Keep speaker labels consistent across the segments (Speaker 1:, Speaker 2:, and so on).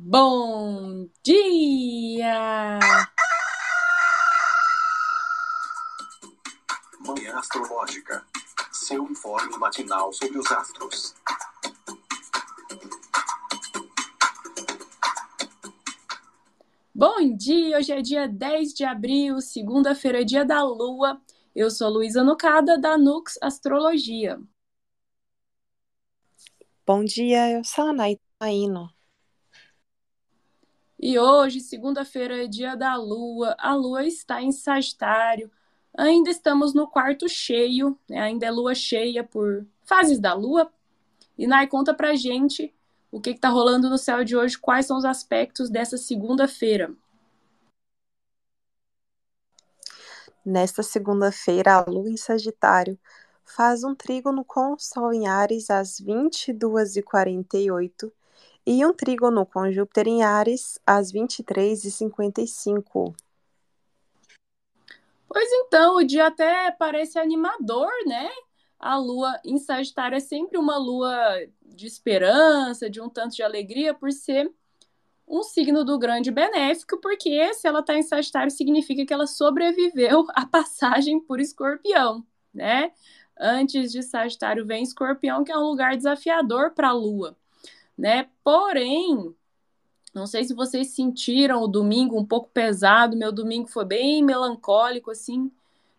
Speaker 1: Bom dia!
Speaker 2: Manhã Astrológica. Seu informe matinal sobre os astros.
Speaker 1: Bom dia! Hoje é dia 10 de abril, segunda-feira, dia da lua. Eu sou Luísa Nucada, da Nux Astrologia.
Speaker 3: Bom dia, eu sou a Naitaíno.
Speaker 1: E hoje, segunda-feira, é dia da lua. A lua está em Sagitário. Ainda estamos no quarto cheio, né? ainda é lua cheia por fases da lua. E Nai, conta pra gente o que está rolando no céu de hoje, quais são os aspectos dessa segunda-feira.
Speaker 3: Nesta segunda-feira, a Lua em Sagitário faz um trígono com o Sol em Ares às 22h48 e um trígono com Júpiter em Ares às 23h55.
Speaker 1: Pois então, o dia até parece animador, né? A lua em Sagitário é sempre uma lua de esperança, de um tanto de alegria, por ser um signo do grande benéfico, porque se ela está em Sagitário, significa que ela sobreviveu à passagem por Escorpião, né? Antes de Sagitário vem Escorpião, que é um lugar desafiador para a Lua, né? Porém, não sei se vocês sentiram o domingo um pouco pesado, meu domingo foi bem melancólico, assim.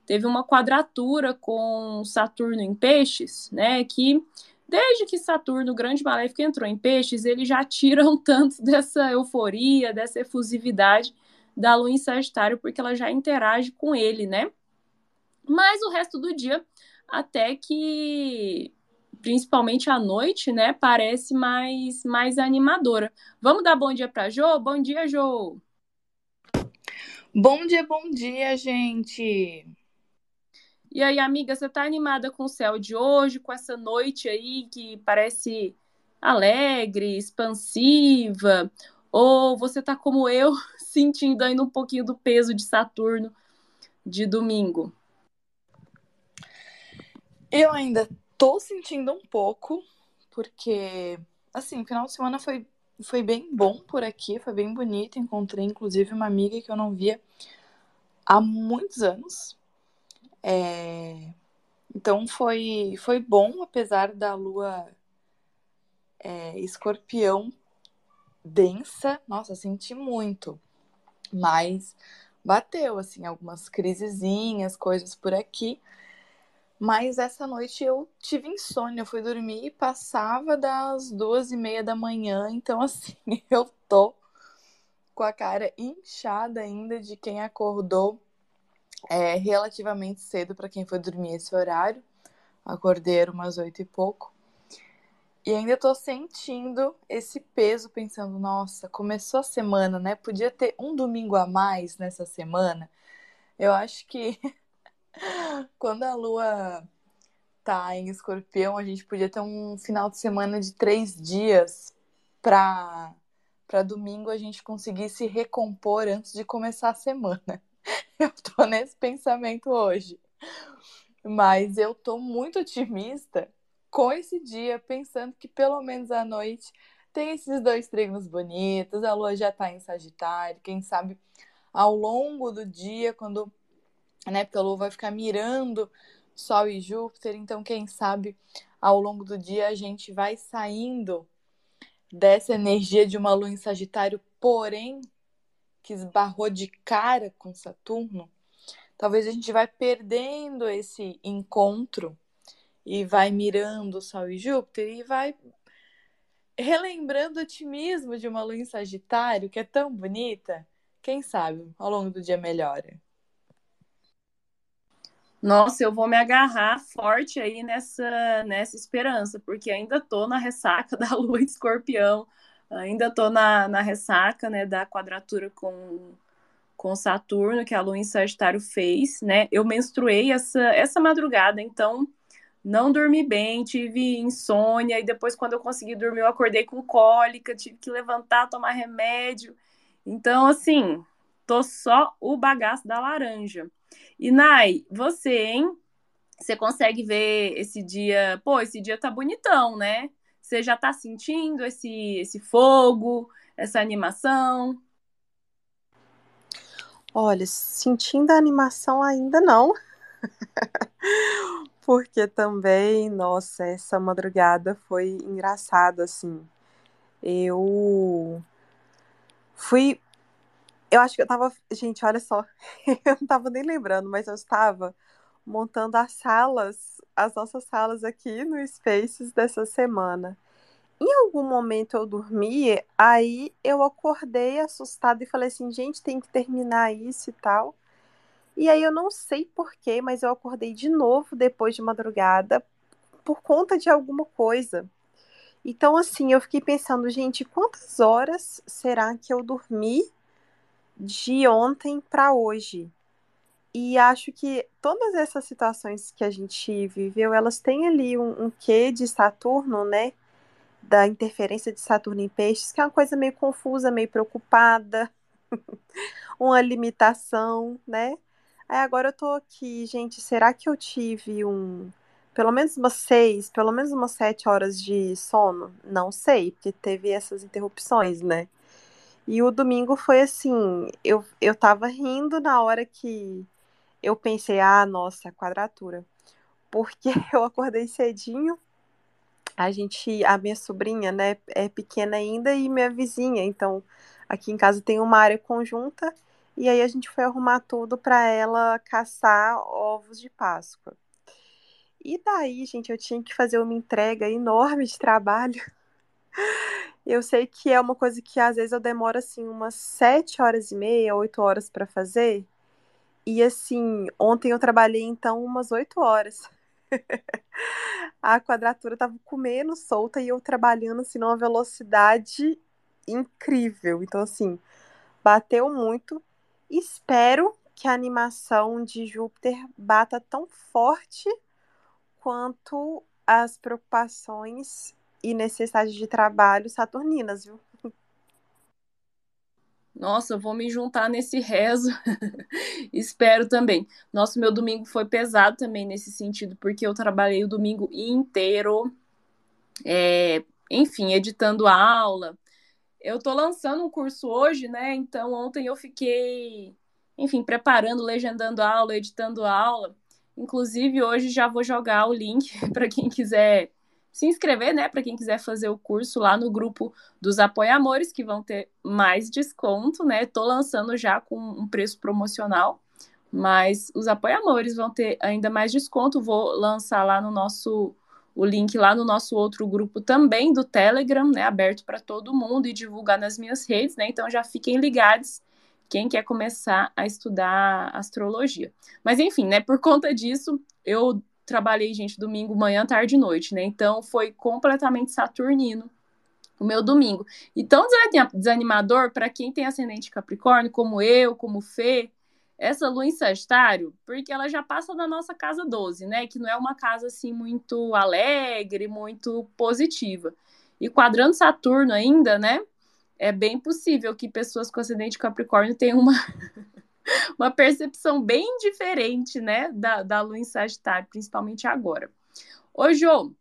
Speaker 1: Teve uma quadratura com Saturno em Peixes, né? Que Desde que Saturno, o grande maléfico, entrou em peixes, ele já tira um tanto dessa euforia, dessa efusividade da lua em Sagitário, porque ela já interage com ele, né? Mas o resto do dia, até que principalmente à noite, né, parece mais mais animadora. Vamos dar bom dia para Jo? Bom dia, Jo.
Speaker 4: Bom dia, bom dia, gente.
Speaker 1: E aí, amiga, você tá animada com o céu de hoje, com essa noite aí que parece alegre, expansiva? Ou você tá como eu, sentindo ainda um pouquinho do peso de Saturno de domingo?
Speaker 4: Eu ainda tô sentindo um pouco, porque, assim, final de semana foi, foi bem bom por aqui, foi bem bonito. Encontrei, inclusive, uma amiga que eu não via há muitos anos. É... Então foi, foi bom, apesar da lua é, escorpião densa. Nossa, senti muito. Mas bateu, assim, algumas crisezinhas, coisas por aqui. Mas essa noite eu tive insônia, eu fui dormir e passava das duas e meia da manhã. Então, assim, eu tô com a cara inchada ainda de quem acordou é relativamente cedo para quem foi dormir esse horário. Acordei umas oito e pouco. E ainda estou sentindo esse peso, pensando, nossa, começou a semana, né? Podia ter um domingo a mais nessa semana. Eu acho que quando a lua tá em escorpião, a gente podia ter um final de semana de três dias para para domingo a gente conseguir se recompor antes de começar a semana. eu tô nesse pensamento hoje. Mas eu tô muito otimista com esse dia, pensando que pelo menos à noite tem esses dois trígonos bonitos, a lua já tá em Sagitário, quem sabe ao longo do dia, quando, né, porque a lua vai ficar mirando Sol e Júpiter, então quem sabe ao longo do dia a gente vai saindo dessa energia de uma lua em Sagitário, porém que esbarrou de cara com Saturno, talvez a gente vai perdendo esse encontro e vai mirando Sol e Júpiter e vai relembrando o otimismo de uma lua em Sagitário, que é tão bonita. Quem sabe ao longo do dia melhora.
Speaker 1: Nossa, eu vou me agarrar forte aí nessa, nessa esperança, porque ainda tô na ressaca da lua escorpião, Ainda estou na, na ressaca, né, da quadratura com, com Saturno, que a Lua em Sagitário fez, né? Eu menstruei essa, essa madrugada, então não dormi bem, tive insônia, e depois, quando eu consegui dormir, eu acordei com cólica, tive que levantar, tomar remédio. Então, assim, tô só o bagaço da laranja. E, Nai, você, hein? Você consegue ver esse dia? Pô, esse dia tá bonitão, né? Você já está sentindo esse, esse fogo, essa animação?
Speaker 3: Olha, sentindo a animação ainda não. Porque também, nossa, essa madrugada foi engraçada, assim. Eu fui. Eu acho que eu tava. Gente, olha só. Eu não tava nem lembrando, mas eu estava montando as salas, as nossas salas aqui no Spaces dessa semana. Em algum momento eu dormi, aí eu acordei assustada e falei assim, gente, tem que terminar isso e tal. E aí eu não sei porquê, mas eu acordei de novo depois de madrugada por conta de alguma coisa. Então, assim, eu fiquei pensando, gente, quantas horas será que eu dormi de ontem para hoje? E acho que todas essas situações que a gente viveu, elas têm ali um, um quê de Saturno, né? Da interferência de Saturno em peixes, que é uma coisa meio confusa, meio preocupada, uma limitação, né? Aí agora eu tô aqui, gente, será que eu tive um, pelo menos umas seis, pelo menos umas sete horas de sono? Não sei, porque teve essas interrupções, né? E o domingo foi assim, eu, eu tava rindo na hora que eu pensei, ah, nossa, quadratura. Porque eu acordei cedinho, a gente, a minha sobrinha, né, é pequena ainda e minha vizinha, então aqui em casa tem uma área conjunta e aí a gente foi arrumar tudo para ela caçar ovos de Páscoa. E daí, gente, eu tinha que fazer uma entrega enorme de trabalho. Eu sei que é uma coisa que às vezes eu demoro assim umas sete horas e meia, oito horas para fazer. E assim, ontem eu trabalhei então umas oito horas. A quadratura tava comendo solta e eu trabalhando assim numa velocidade incrível. Então assim, bateu muito. Espero que a animação de Júpiter bata tão forte quanto as preocupações e necessidades de trabalho saturninas, viu?
Speaker 1: Nossa, eu vou me juntar nesse rezo. Espero também. Nosso meu domingo foi pesado também nesse sentido, porque eu trabalhei o domingo inteiro, é, enfim, editando a aula. Eu tô lançando um curso hoje, né? Então ontem eu fiquei, enfim, preparando, legendando a aula, editando a aula. Inclusive, hoje já vou jogar o link para quem quiser se inscrever, né? Para quem quiser fazer o curso lá no grupo dos apoiamores, que vão ter mais desconto, né? Tô lançando já com um preço promocional, mas os apoiamores vão ter ainda mais desconto. Vou lançar lá no nosso o link lá no nosso outro grupo também do Telegram, né? Aberto para todo mundo e divulgar nas minhas redes, né? Então já fiquem ligados quem quer começar a estudar astrologia. Mas enfim, né, por conta disso, eu trabalhei, gente, domingo, manhã, tarde e noite, né? Então foi completamente saturnino o meu domingo. E tão desanimador para quem tem ascendente Capricórnio, como eu, como Fê, essa lua em Sagitário, porque ela já passa da nossa casa 12, né? Que não é uma casa assim muito alegre, muito positiva. E quadrando Saturno ainda, né? é bem possível que pessoas com ascendente Capricórnio tenham uma, uma percepção bem diferente, né, da, da lua em Sagitário, principalmente agora. Ô, Jô,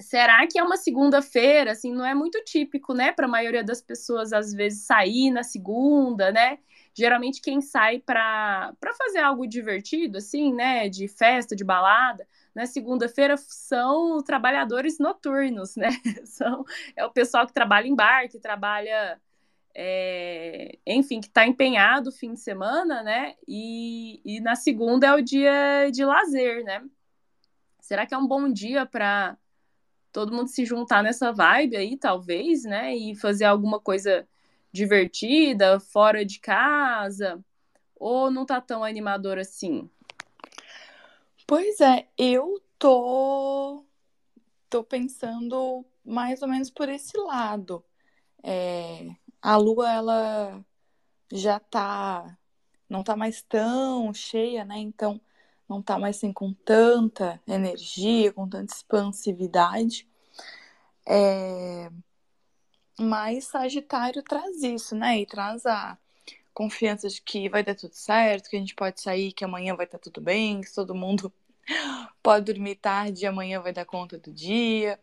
Speaker 1: será que é uma segunda-feira, assim, não é muito típico, né, para a maioria das pessoas, às vezes, sair na segunda, né? Geralmente quem sai para fazer algo divertido, assim, né, de festa, de balada, na segunda-feira são trabalhadores noturnos, né? São, é o pessoal que trabalha em bar, que trabalha, é, enfim, que está empenhado o fim de semana, né? E, e na segunda é o dia de lazer, né? Será que é um bom dia para todo mundo se juntar nessa vibe aí, talvez, né? E fazer alguma coisa divertida, fora de casa? Ou não tá tão animador assim?
Speaker 4: Pois é, eu tô, tô pensando mais ou menos por esse lado. É, a lua, ela já tá, não tá mais tão cheia, né? Então, não tá mais assim com tanta energia, com tanta expansividade. É, mas Sagitário traz isso, né? E traz a confiança de que vai dar tudo certo, que a gente pode sair, que amanhã vai estar tudo bem, que todo mundo pode dormir tarde e amanhã vai dar conta do dia.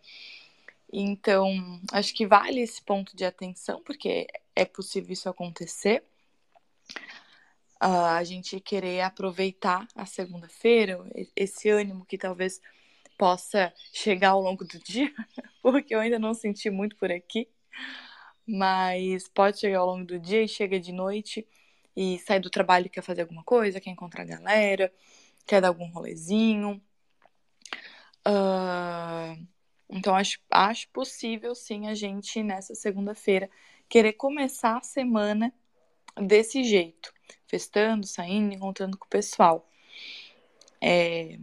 Speaker 4: Então, acho que vale esse ponto de atenção, porque é possível isso acontecer. Uh, a gente querer aproveitar a segunda-feira, esse ânimo que talvez possa chegar ao longo do dia, porque eu ainda não senti muito por aqui, mas pode chegar ao longo do dia e chega de noite e sai do trabalho quer fazer alguma coisa, quer encontrar a galera, quer dar algum rolezinho. Uh, então, acho, acho possível, sim, a gente, nessa segunda-feira, querer começar a semana desse jeito, festando, saindo, encontrando com o pessoal. É,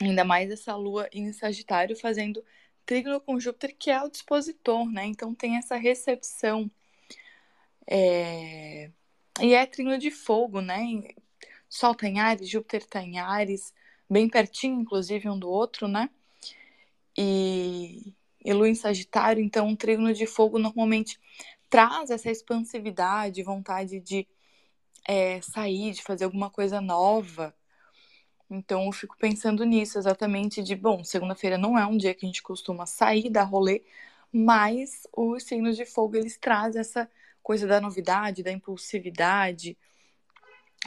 Speaker 4: ainda mais essa lua em Sagitário fazendo trígono com Júpiter, que é o dispositor, né? Então tem essa recepção. É... E é trígono de fogo, né? Sol tá em Ares, Júpiter tá em Ares, bem pertinho, inclusive, um do outro, né? E, e Lua em Sagitário, então um trígono de fogo normalmente traz essa expansividade, vontade de é, sair, de fazer alguma coisa nova. Então eu fico pensando nisso, exatamente de, bom, segunda-feira não é um dia que a gente costuma sair, dar rolê, mas os signos de fogo, eles trazem essa coisa da novidade, da impulsividade,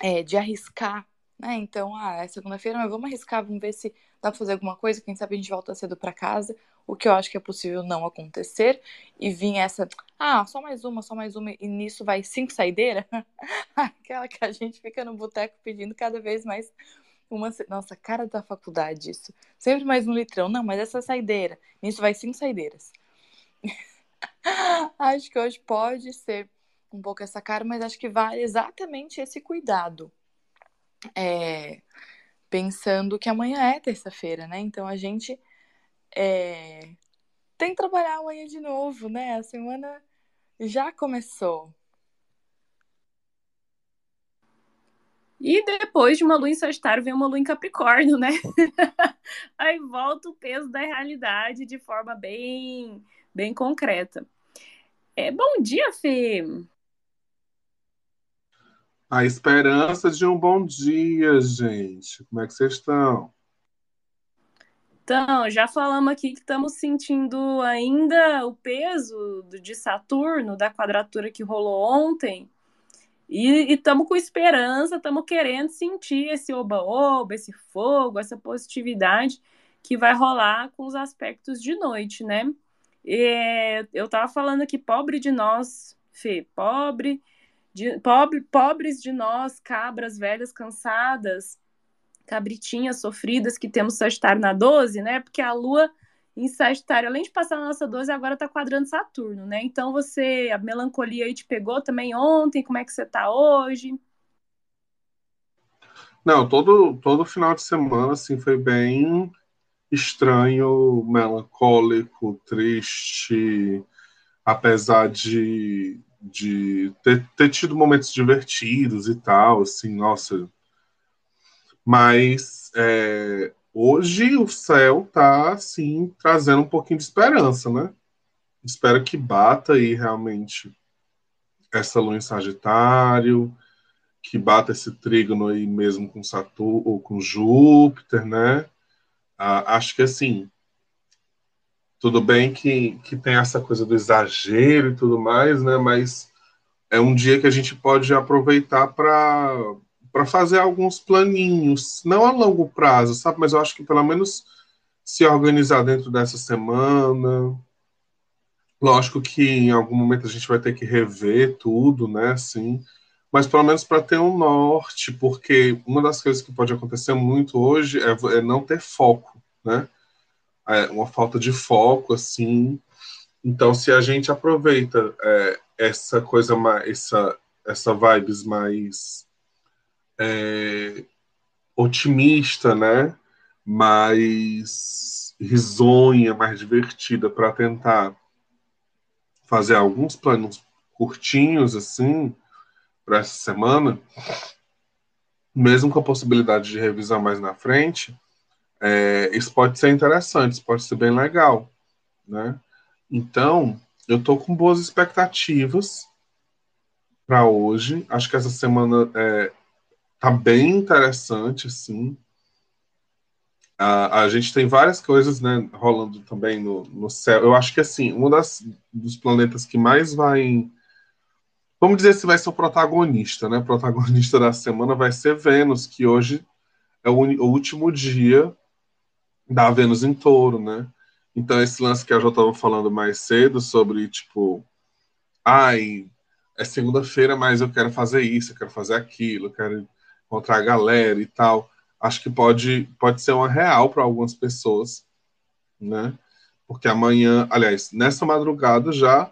Speaker 4: é, de arriscar, né? Então, ah, é segunda-feira, mas vamos arriscar, vamos ver se dá fazer alguma coisa, quem sabe a gente volta cedo para casa, o que eu acho que é possível não acontecer, e vir essa, ah, só mais uma, só mais uma, e nisso vai cinco saideiras, aquela que a gente fica no boteco pedindo cada vez mais uma, nossa, cara da faculdade isso, sempre mais um litrão, não, mas essa saideira, nisso vai cinco saideiras. acho que hoje pode ser um pouco essa cara, mas acho que vale exatamente esse cuidado. É, pensando que amanhã é terça-feira, né? Então a gente é, tem que trabalhar amanhã de novo, né? A semana já começou.
Speaker 1: E depois de uma lua em Sagitário vem uma lua em Capricórnio, né? Aí volta o peso da realidade de forma bem, bem concreta. É, bom dia, Fê
Speaker 5: a esperança de um bom dia, gente. Como é que vocês estão?
Speaker 1: Então, já falamos aqui que estamos sentindo ainda o peso de Saturno, da quadratura que rolou ontem. E estamos com esperança, estamos querendo sentir esse oba-oba, esse fogo, essa positividade que vai rolar com os aspectos de noite, né? E, eu estava falando aqui, pobre de nós, Fê, pobre de, pobre, pobres de nós, cabras velhas cansadas, cabritinhas sofridas que temos Sagitário na 12, né? Porque a Lua em Sagitário, além de passar na nossa 12, agora tá quadrando Saturno, né? Então você, a melancolia aí te pegou também ontem, como é que você tá hoje?
Speaker 5: Não, todo, todo final de semana, assim, foi bem estranho, melancólico, triste, apesar de de ter, ter tido momentos divertidos e tal, assim, nossa. Mas é, hoje o céu tá, assim, trazendo um pouquinho de esperança, né? Espero que bata aí realmente essa lua em Sagitário, que bata esse trígono aí mesmo com Saturno ou com Júpiter, né? Ah, acho que assim, tudo bem que, que tem essa coisa do exagero e tudo mais, né? Mas é um dia que a gente pode aproveitar para fazer alguns planinhos, não a longo prazo, sabe? Mas eu acho que pelo menos se organizar dentro dessa semana. Lógico que em algum momento a gente vai ter que rever tudo, né? Assim, mas pelo menos para ter um norte, porque uma das coisas que pode acontecer muito hoje é, é não ter foco, né? É, uma falta de foco, assim. Então, se a gente aproveita é, essa coisa mais, essa, essa vibes mais é, otimista, né? Mais risonha, mais divertida para tentar fazer alguns planos curtinhos assim para essa semana, mesmo com a possibilidade de revisar mais na frente, é, isso pode ser interessante, isso pode ser bem legal, né? Então, eu estou com boas expectativas para hoje. Acho que essa semana é, tá bem interessante, assim. a, a gente tem várias coisas né, rolando também no, no céu. Eu acho que assim, um das, dos planetas que mais vai. Vamos dizer se vai ser o protagonista, né? O protagonista da semana vai ser Vênus, que hoje é o, o último dia da Vênus em touro, né? Então, esse lance que a já estava falando mais cedo sobre, tipo, ai, é segunda-feira, mas eu quero fazer isso, eu quero fazer aquilo, eu quero encontrar a galera e tal. Acho que pode, pode ser uma real para algumas pessoas, né? Porque amanhã, aliás, nessa madrugada já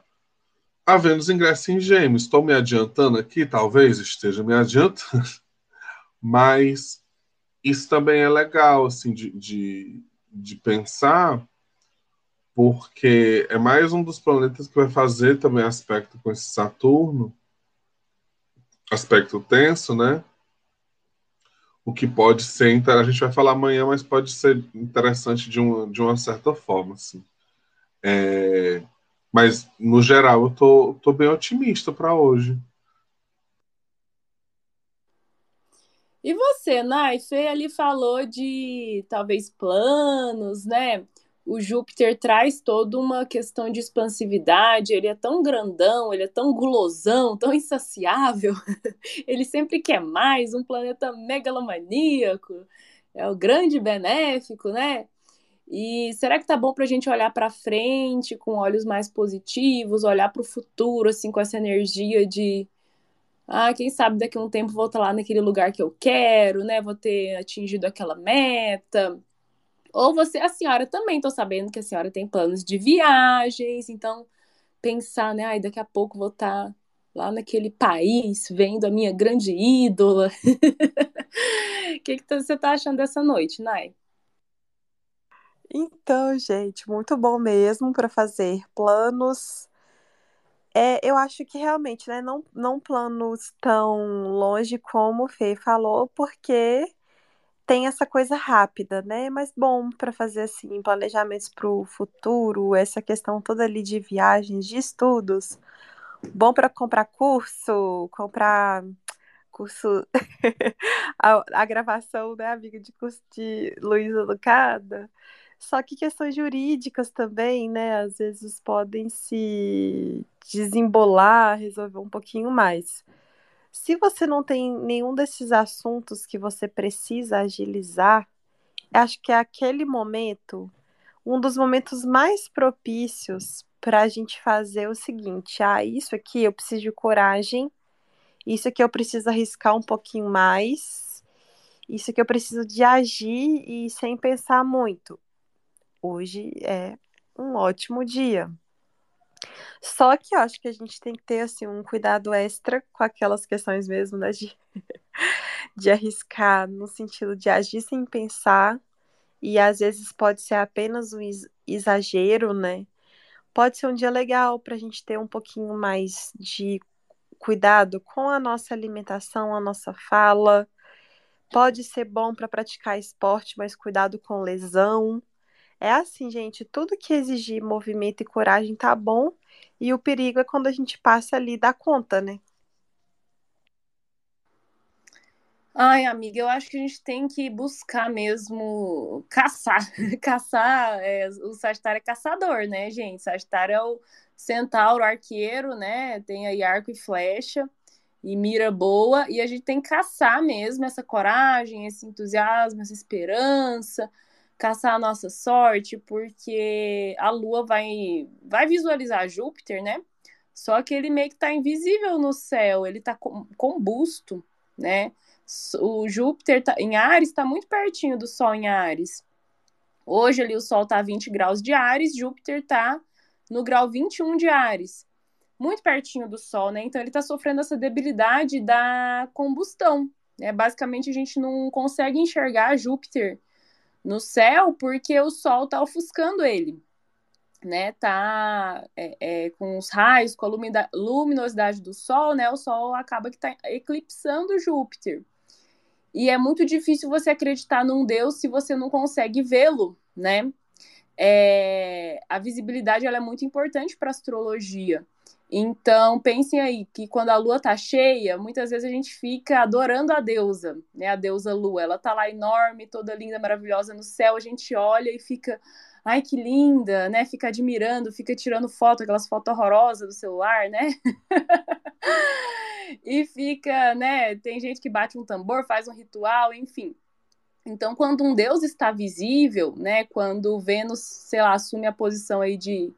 Speaker 5: a Vênus ingressa em Gêmeos. Estou me adiantando aqui, talvez esteja me adiantando, mas isso também é legal, assim, de, de, de pensar, porque é mais um dos planetas que vai fazer também aspecto com esse Saturno, aspecto tenso, né? O que pode ser, a gente vai falar amanhã, mas pode ser interessante de uma, de uma certa forma, assim. É, mas, no geral, eu tô, tô bem otimista para hoje.
Speaker 1: E você, Nai? Fê ali falou de talvez planos, né? O Júpiter traz toda uma questão de expansividade, ele é tão grandão, ele é tão gulosão, tão insaciável, ele sempre quer mais, um planeta megalomaníaco, é o grande benéfico, né? E será que tá bom para a gente olhar para frente com olhos mais positivos, olhar para o futuro assim com essa energia de ah, quem sabe daqui a um tempo vou estar lá naquele lugar que eu quero, né? Vou ter atingido aquela meta. Ou você, a senhora também, tô sabendo que a senhora tem planos de viagens, então pensar, né? Ai, daqui a pouco vou estar lá naquele país vendo a minha grande ídola. O que, que você tá achando dessa noite, Nai?
Speaker 3: Então, gente, muito bom mesmo para fazer planos é, eu acho que realmente, né, não, não planos tão longe como o Fê falou, porque tem essa coisa rápida, né? Mas bom para fazer assim planejamentos para o futuro, essa questão toda ali de viagens, de estudos, bom para comprar curso, comprar curso a, a gravação, né, amiga de curso de Luísa Lucada. Só que questões jurídicas também, né, às vezes podem se desembolar, resolver um pouquinho mais. Se você não tem nenhum desses assuntos que você precisa agilizar, acho que é aquele momento, um dos momentos mais propícios para a gente fazer o seguinte: ah, isso aqui eu preciso de coragem, isso aqui eu preciso arriscar um pouquinho mais, isso aqui eu preciso de agir e sem pensar muito hoje é um ótimo dia. Só que eu acho que a gente tem que ter assim um cuidado extra com aquelas questões mesmo, né, de, de arriscar no sentido de agir sem pensar e às vezes pode ser apenas um exagero, né? Pode ser um dia legal para a gente ter um pouquinho mais de cuidado com a nossa alimentação, a nossa fala. Pode ser bom para praticar esporte, mas cuidado com lesão. É assim, gente, tudo que exigir movimento e coragem tá bom, e o perigo é quando a gente passa ali da conta, né?
Speaker 1: Ai, amiga, eu acho que a gente tem que buscar mesmo caçar. caçar, é, o Sagitário é caçador, né, gente? Sagitário é o centauro arqueiro, né? Tem aí arco e flecha e mira boa, e a gente tem que caçar mesmo essa coragem, esse entusiasmo, essa esperança caçar a nossa sorte, porque a Lua vai, vai visualizar Júpiter, né? Só que ele meio que está invisível no céu, ele está combusto, né? O Júpiter tá, em Ares está muito pertinho do Sol em Ares. Hoje ali o Sol está a 20 graus de Ares, Júpiter está no grau 21 de Ares. Muito pertinho do Sol, né? Então ele está sofrendo essa debilidade da combustão. Né? Basicamente a gente não consegue enxergar Júpiter no céu porque o Sol está ofuscando ele, né? Tá é, é, com os raios, com a luminosidade do Sol, né? O Sol acaba que está eclipsando Júpiter. E é muito difícil você acreditar num Deus se você não consegue vê-lo, né? É, a visibilidade ela é muito importante para astrologia. Então, pensem aí que quando a lua tá cheia, muitas vezes a gente fica adorando a deusa, né? A deusa lua. Ela tá lá enorme, toda linda, maravilhosa no céu. A gente olha e fica, ai que linda, né? Fica admirando, fica tirando foto, aquelas fotos horrorosas do celular, né? e fica, né? Tem gente que bate um tambor, faz um ritual, enfim. Então, quando um deus está visível, né? Quando Vênus, sei lá, assume a posição aí de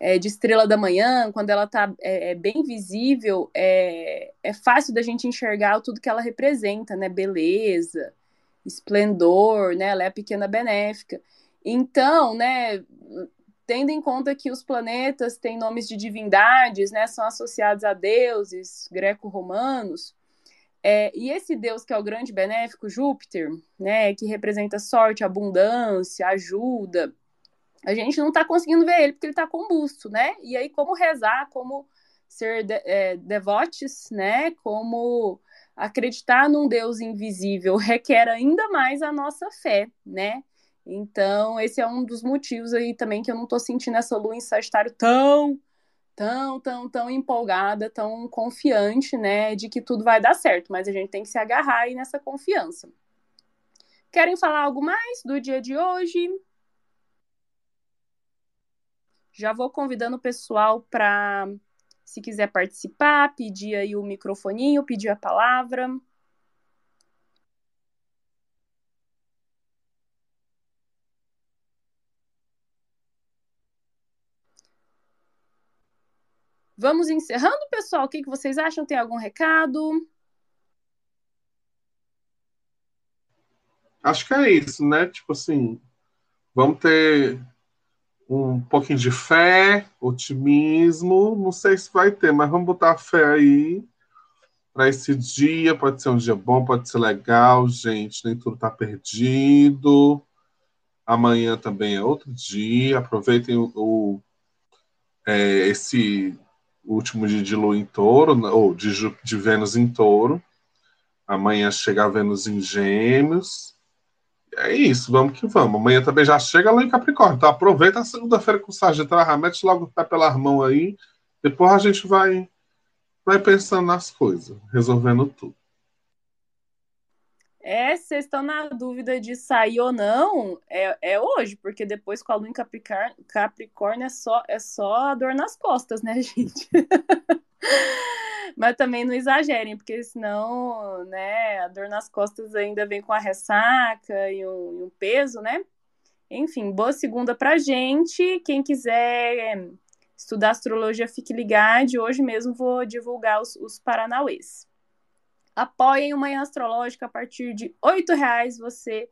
Speaker 1: é, de estrela da manhã, quando ela está é, é, bem visível, é, é fácil da gente enxergar tudo que ela representa, né? Beleza, esplendor, né? Ela é a pequena benéfica. Então, né? Tendo em conta que os planetas têm nomes de divindades, né? São associados a deuses greco-romanos. É, e esse deus que é o grande benéfico, Júpiter, né? Que representa sorte, abundância, ajuda a gente não está conseguindo ver ele porque ele está combusto, né? E aí, como rezar, como ser de, é, devotes, né? Como acreditar num Deus invisível requer ainda mais a nossa fé, né? Então, esse é um dos motivos aí também que eu não estou sentindo essa lua em Sagitário tão, tão, tão, tão empolgada, tão confiante, né, de que tudo vai dar certo, mas a gente tem que se agarrar aí nessa confiança. Querem falar algo mais do dia de hoje? Já vou convidando o pessoal para, se quiser participar, pedir aí o microfoninho, pedir a palavra. Vamos encerrando, pessoal. O que, vocês acham? Tem algum recado?
Speaker 5: Acho que é isso, né? Tipo assim, vamos ter um pouquinho de fé, otimismo. Não sei se vai ter, mas vamos botar fé aí para esse dia. Pode ser um dia bom, pode ser legal, gente. Nem tudo está perdido. Amanhã também é outro dia. Aproveitem o, o é, esse último dia de Lua em Touro, né, ou de, de Vênus em Touro. Amanhã chega a Vênus em Gêmeos é isso, vamos que vamos. Amanhã também já chega lá em Capricórnio. Então aproveita a segunda-feira com o Sagitário, mete logo o pé pela mão aí. Depois a gente vai, vai pensando nas coisas, resolvendo tudo.
Speaker 1: É, vocês estão na dúvida de sair ou não, é, é hoje, porque depois com a lua em Capricórnio, Capricórnio é só, é só a dor nas costas, né, gente? Mas também não exagerem, porque senão, né, a dor nas costas ainda vem com a ressaca e um, e um peso, né? Enfim, boa segunda pra gente. Quem quiser estudar astrologia, fique ligado. Hoje mesmo vou divulgar os, os Paranauês. Apoiem o Manhã Astrológica a partir de R$ reais. Você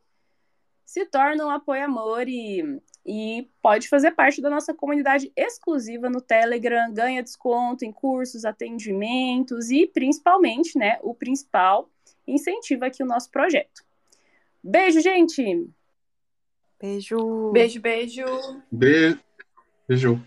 Speaker 1: se torna um apoio-amor e e pode fazer parte da nossa comunidade exclusiva no Telegram, ganha desconto em cursos, atendimentos e principalmente, né, o principal, incentiva aqui o nosso projeto. Beijo, gente!
Speaker 3: Beijo!
Speaker 4: Beijo, beijo!
Speaker 5: Beijo! Beijo!